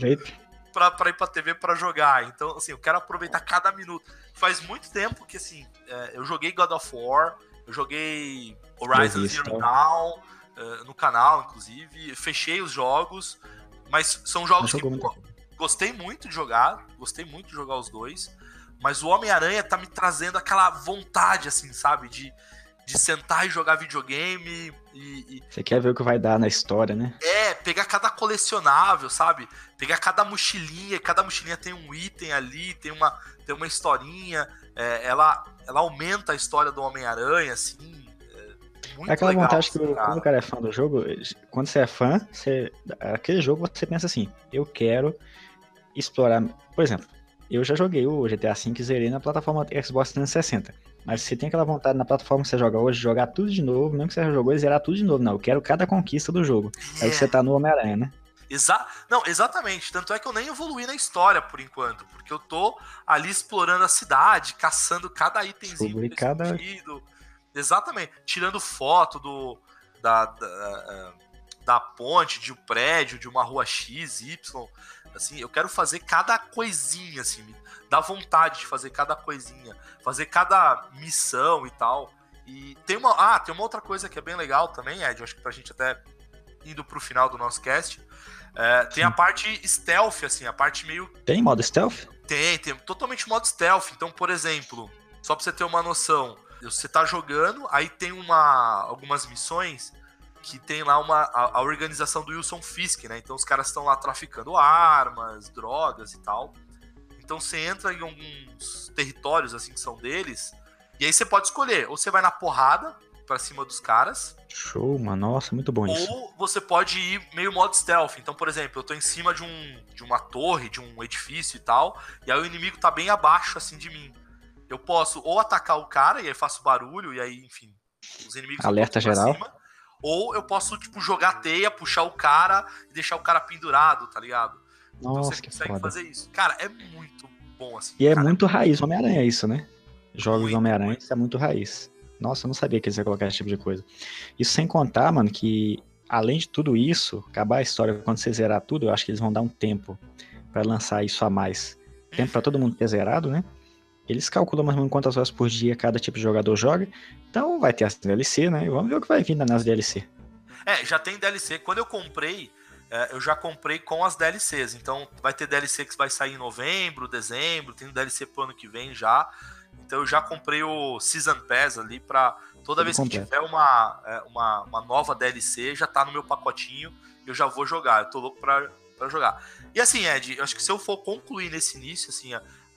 pra, pra ir pra TV pra jogar. Então, assim, eu quero aproveitar cada minuto. Faz muito tempo que, assim, é, eu joguei God of War, eu joguei Horizon Zero Dawn uh, no canal, inclusive, fechei os jogos, mas são jogos que pô, gostei muito de jogar, gostei muito de jogar os dois, mas o Homem-Aranha tá me trazendo aquela vontade, assim, sabe, de de sentar e jogar videogame e, e, Você quer ver o que vai dar na história, né? É, pegar cada colecionável, sabe? Pegar cada mochilinha, cada mochilinha tem um item ali, tem uma, tem uma historinha. É, ela, ela aumenta a história do Homem-Aranha, assim. É, é aquela legal, vontade que assim, quando o cara é fã do jogo, quando você é fã, você, aquele jogo você pensa assim, eu quero explorar. Por exemplo, eu já joguei o GTA V e zerei na plataforma Xbox 360. Mas você tem aquela vontade na plataforma que você joga hoje, jogar tudo de novo, mesmo que você já jogou e zerar tudo de novo. Não, eu quero cada conquista do jogo. É, é que você tá no Homem-Aranha, né? Exa não, exatamente. Tanto é que eu nem evoluí na história por enquanto, porque eu tô ali explorando a cidade, caçando cada itemzinho cada... Exatamente. Tirando foto do da, da, da ponte, de um prédio, de uma rua X, Y. Assim, eu quero fazer cada coisinha, assim, me dá vontade de fazer cada coisinha, fazer cada missão e tal. E tem uma. Ah, tem uma outra coisa que é bem legal também, Ed, acho que pra gente até indo pro final do nosso cast. É, tem a parte stealth, assim, a parte meio. Tem modo stealth? Tem, tem totalmente modo stealth. Então, por exemplo, só pra você ter uma noção, você tá jogando, aí tem uma algumas missões que tem lá uma, a, a, organização do Wilson Fisk, né? Então os caras estão lá traficando armas, drogas e tal. Então você entra em alguns territórios assim que são deles, e aí você pode escolher, ou você vai na porrada para cima dos caras. Show, mano. Nossa, muito bom ou isso. Ou você pode ir meio modo stealth. Então, por exemplo, eu tô em cima de um de uma torre, de um edifício e tal, e aí o inimigo tá bem abaixo assim de mim. Eu posso ou atacar o cara e aí faço barulho e aí, enfim, os inimigos alerta geral. Cima, ou eu posso, tipo, jogar teia, puxar o cara e deixar o cara pendurado, tá ligado? Então Nossa, você consegue foda. fazer isso. Cara, é muito bom, assim. E é cara. muito raiz Homem-Aranha isso, né? Jogos Homem-Aranha, isso é muito raiz. Nossa, eu não sabia que eles iam colocar esse tipo de coisa. Isso sem contar, mano, que além de tudo isso, acabar a história quando você zerar tudo, eu acho que eles vão dar um tempo para lançar isso a mais. Tempo para todo mundo ter zerado, né? Eles calculam mais ou menos quantas horas por dia cada tipo de jogador joga. Então vai ter as DLC, né? Vamos ver o que vai vir nas DLC. É, já tem DLC. Quando eu comprei, é, eu já comprei com as DLCs. Então vai ter DLC que vai sair em novembro, dezembro, tem DLC pro ano que vem já. Então eu já comprei o Season Pass ali para toda Tudo vez completo. que tiver uma, é, uma, uma, nova DLC, já tá no meu pacotinho eu já vou jogar. Eu tô louco pra, pra jogar. E assim, Ed, eu acho que se eu for concluir nesse início, assim,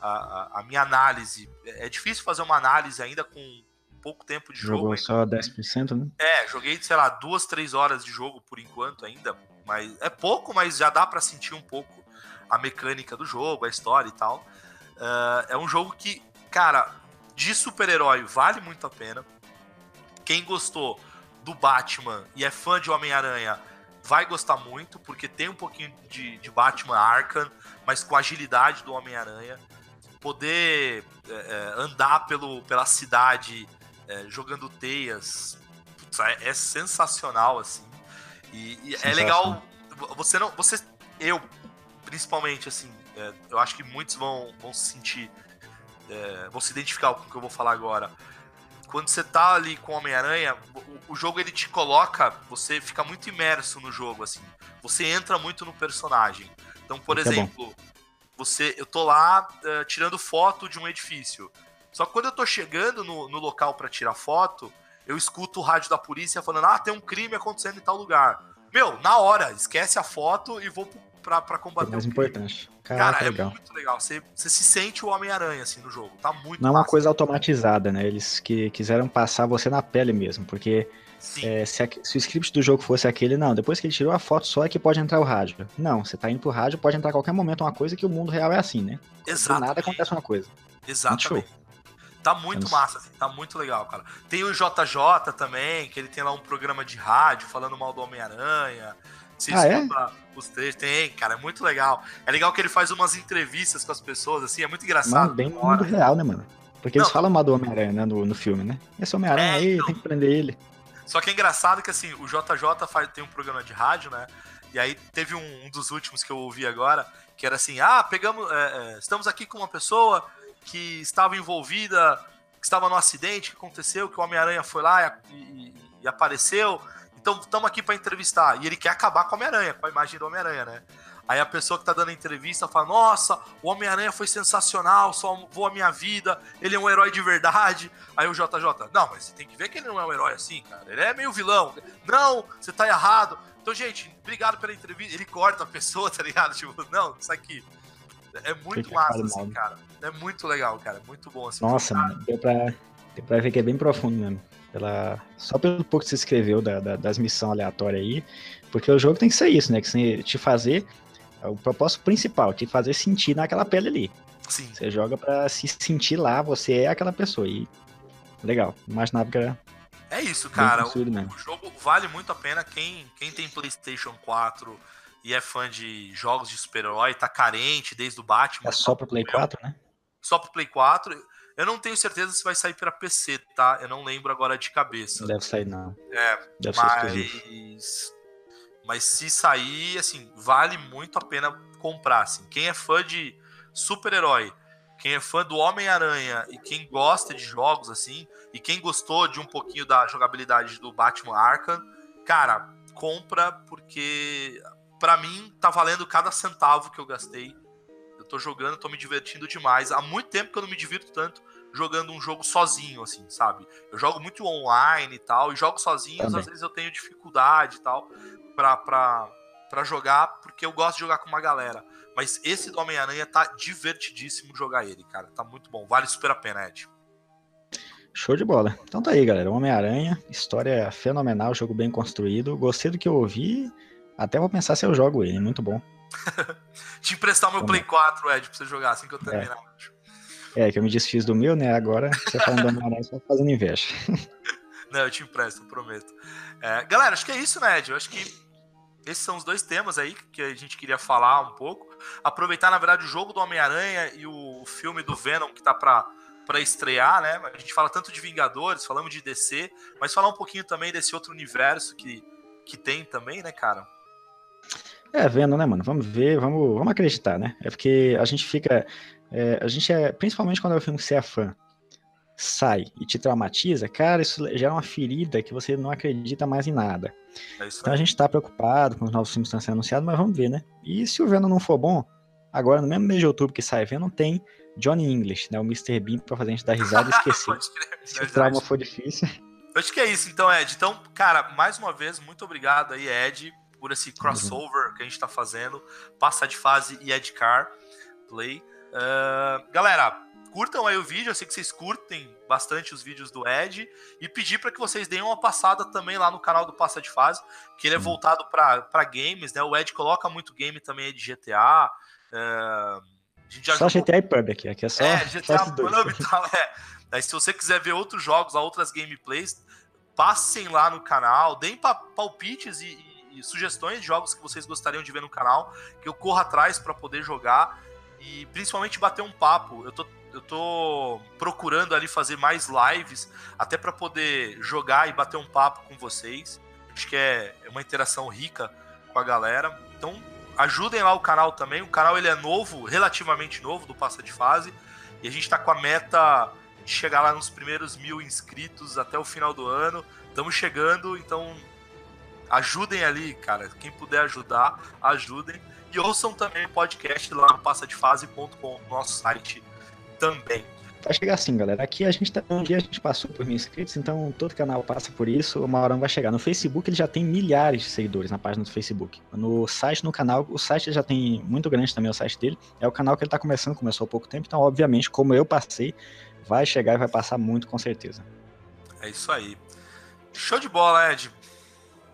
a, a, minha análise, é difícil fazer uma análise ainda com pouco tempo de Jogou jogo. só 10%, né? É, joguei, sei lá, duas, três horas de jogo por enquanto ainda. Mas é pouco, mas já dá para sentir um pouco a mecânica do jogo, a história e tal. Uh, é um jogo que, cara, de super-herói vale muito a pena. Quem gostou do Batman e é fã de Homem-Aranha vai gostar muito, porque tem um pouquinho de, de Batman Arkham, mas com a agilidade do Homem-Aranha. Poder é, é, andar pelo, pela cidade é, jogando teias putz, é, é, sensacional, assim. E, e é legal. Você não. Você. Eu, principalmente, assim, é, eu acho que muitos vão, vão se sentir. É, vão se identificar com o que eu vou falar agora quando você tá ali com Homem-Aranha, o, o, jogo ele te coloca, você fica muito imerso no jogo, assim. Você entra muito no personagem. Então, por é exemplo, você, eu tô lá uh, tirando foto de um edifício. Só que quando eu tô chegando no, no local para tirar foto, eu escuto o rádio da polícia falando: ah, tem um crime acontecendo em tal lugar. Meu, na hora, esquece a foto e vou pra, pra combater. É mais importante. Caraca, Cara, é legal. muito legal. Você, você se sente o Homem-Aranha, assim, no jogo. Tá muito Não é uma coisa automatizada, né? Eles que quiseram passar você na pele mesmo, porque é, se, a, se, o script do jogo fosse aquele, não, depois que ele tirou a foto só é que pode entrar o rádio. Não, você tá indo pro rádio, pode entrar a qualquer momento uma coisa que o mundo real é assim, né? Exato. nada acontece uma coisa. Exatamente. Tá muito massa, assim, tá muito legal, cara. Tem o JJ também, que ele tem lá um programa de rádio falando mal do Homem-Aranha. Você ah, é? os três. Tem, cara, é muito legal. É legal que ele faz umas entrevistas com as pessoas, assim, é muito engraçado. Mano, bem no mundo real, né, mano? Porque não, eles falam mal do Homem-Aranha, né, no, no filme, né? Esse Homem-Aranha é, aí, então... tem que prender ele. Só que é engraçado que, assim, o JJ faz, tem um programa de rádio, né? E aí teve um, um dos últimos que eu ouvi agora, que era assim, ah, pegamos, é, é, estamos aqui com uma pessoa que estava envolvida, que estava no acidente que aconteceu, que o Homem-Aranha foi lá e, e, e apareceu, então estamos aqui para entrevistar. E ele quer acabar com o Homem-Aranha, com a imagem do Homem-Aranha, né? Aí a pessoa que tá dando a entrevista fala: Nossa, o Homem-Aranha foi sensacional, salvou a minha vida, ele é um herói de verdade. Aí o JJ, não, mas você tem que ver que ele não é um herói assim, cara. Ele é meio vilão. Não, você tá errado. Então, gente, obrigado pela entrevista. Ele corta a pessoa, tá ligado? Tipo, não, isso aqui. É muito massa, assim, cara. É muito legal, cara. É muito bom, assim. Nossa, mano, deu pra, deu pra ver que é bem profundo mesmo. Pela, só pelo pouco que você escreveu da, da, das missões aleatórias aí, porque o jogo tem que ser isso, né? Que te fazer é o propósito principal, te fazer sentir naquela pele ali. Sim. Você joga para se sentir lá, você é aquela pessoa. E legal, imaginava que era. É isso, cara. O, o, jogo vale muito a pena. Quem, quem tem PlayStation 4 e é fã de jogos de super-herói, tá carente desde o Batman. É só pro Play 4, né? Só pro Play 4. Eu não tenho certeza se vai sair para PC, tá? Eu não lembro agora de cabeça. Não deve sair, não. É, deve mas... Mas se sair, assim, vale muito a pena comprar, assim. Quem é fã de super-herói, quem é fã do Homem-Aranha e quem gosta de jogos, assim, e quem gostou de um pouquinho da jogabilidade do Batman Arkham, cara, compra porque para mim tá valendo cada centavo que eu gastei tô jogando, tô me divertindo demais. Há muito tempo que eu não me divirto tanto jogando um jogo sozinho, assim, sabe? Eu jogo muito online e tal, e jogo sozinho, às vezes eu tenho dificuldade e tal pra, pra, pra jogar, porque eu gosto de jogar com uma galera. Mas esse do Homem-Aranha tá divertidíssimo jogar ele, cara. Tá muito bom. Vale super a pena, Ed. Show de bola. Então tá aí, galera. Homem-Aranha, história fenomenal, jogo bem construído. Gostei do que eu ouvi. Até vou pensar se eu jogo ele, muito bom. Te emprestar o meu Play 4, Ed, pra você jogar assim que eu terminar. É. é, que eu me desfiz do meu, né? Agora você falando do Homem-Aranha, você tá fazendo inveja. Não, eu te empresto, prometo. É, galera, acho que é isso, né, Ed? Eu acho que esses são os dois temas aí que a gente queria falar um pouco. Aproveitar, na verdade, o jogo do Homem-Aranha e o filme do Venom que tá pra, pra estrear, né? A gente fala tanto de Vingadores, falamos de DC, mas falar um pouquinho também desse outro universo que, que tem também, né, cara? É, vendo, né, mano? Vamos ver, vamos, vamos acreditar, né? É porque a gente fica. É, a gente é. Principalmente quando é um filme que você é fã, sai e te traumatiza, cara, isso gera uma ferida que você não acredita mais em nada. É então a gente tá preocupado com os novos filmes que estão sendo anunciados, mas vamos ver, né? E se o Venom não for bom, agora no mesmo mês de outubro que sai Venom, tem Johnny English, né? O Mr. Bean pra fazer a gente dar risada e esquecer. se o trauma for difícil. Acho que é isso, então, Ed. Então, cara, mais uma vez, muito obrigado aí, Ed, por esse crossover uhum. que a gente está fazendo, passar de fase e Edcar Play. Uh, galera, curtam aí o vídeo, eu sei que vocês curtem bastante os vídeos do Ed e pedir para que vocês deem uma passada também lá no canal do Passa de Fase, que ele é voltado para games, né? O Ed coloca muito game também de GTA. Uh, só jogou... GTA e Pub aqui, aqui é só. É, GTA só Pub e tal, é. Aí, se você quiser ver outros jogos, outras gameplays, passem lá no canal, deem palpites e, e, e sugestões de jogos que vocês gostariam de ver no canal, que eu corro atrás para poder jogar e principalmente bater um papo. Eu tô, eu tô procurando ali fazer mais lives, até para poder jogar e bater um papo com vocês. Acho que é, é uma interação rica com a galera. Então, ajudem lá o canal também. O canal ele é novo, relativamente novo, do Passa de Fase. E a gente está com a meta de chegar lá nos primeiros mil inscritos até o final do ano. Estamos chegando, então ajudem ali, cara. Quem puder ajudar, ajudem. E ouçam também o podcast lá no passadefase.com, nosso site também. Vai chegar assim, galera. Aqui a gente tá, um dia a gente passou por mil inscritos, então todo canal passa por isso. Uma hora vai chegar. No Facebook ele já tem milhares de seguidores na página do Facebook. No site, no canal, o site já tem muito grande também o site dele. É o canal que ele tá começando, começou há pouco tempo, então obviamente, como eu passei, vai chegar e vai passar muito com certeza. É isso aí. Show de bola, Ed.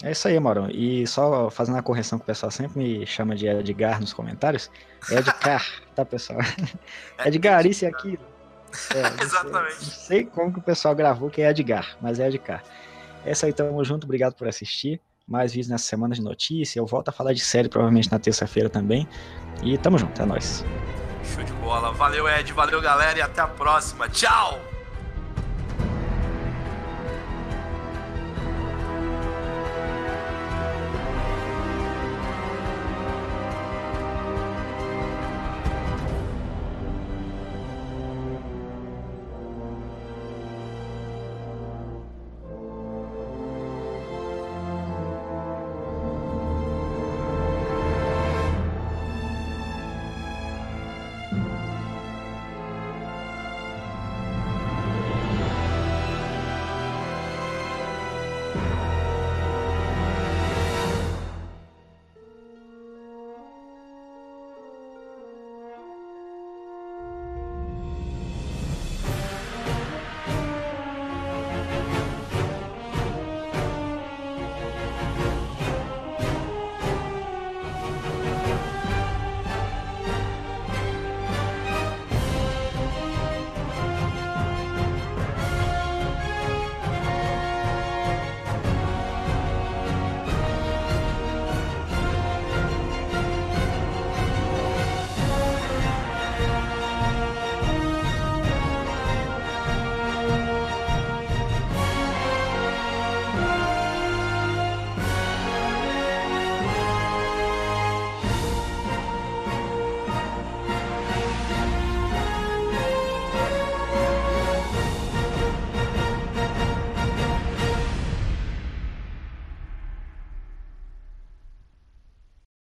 É isso aí, Mauro. E só fazendo a correção que o pessoal sempre me chama de Edgar nos comentários. É Edgar, tá, pessoal? É Edgar, isso e aquilo. É, Exatamente. Não sei como que o pessoal gravou que é Edgar, mas é Edgar. É isso aí, tamo junto. Obrigado por assistir. Mais vídeos nessa semana de notícia. Eu volto a falar de série provavelmente na terça-feira também. E tamo junto, é nóis. Show de bola. Valeu, Ed. Valeu, galera. E até a próxima. Tchau!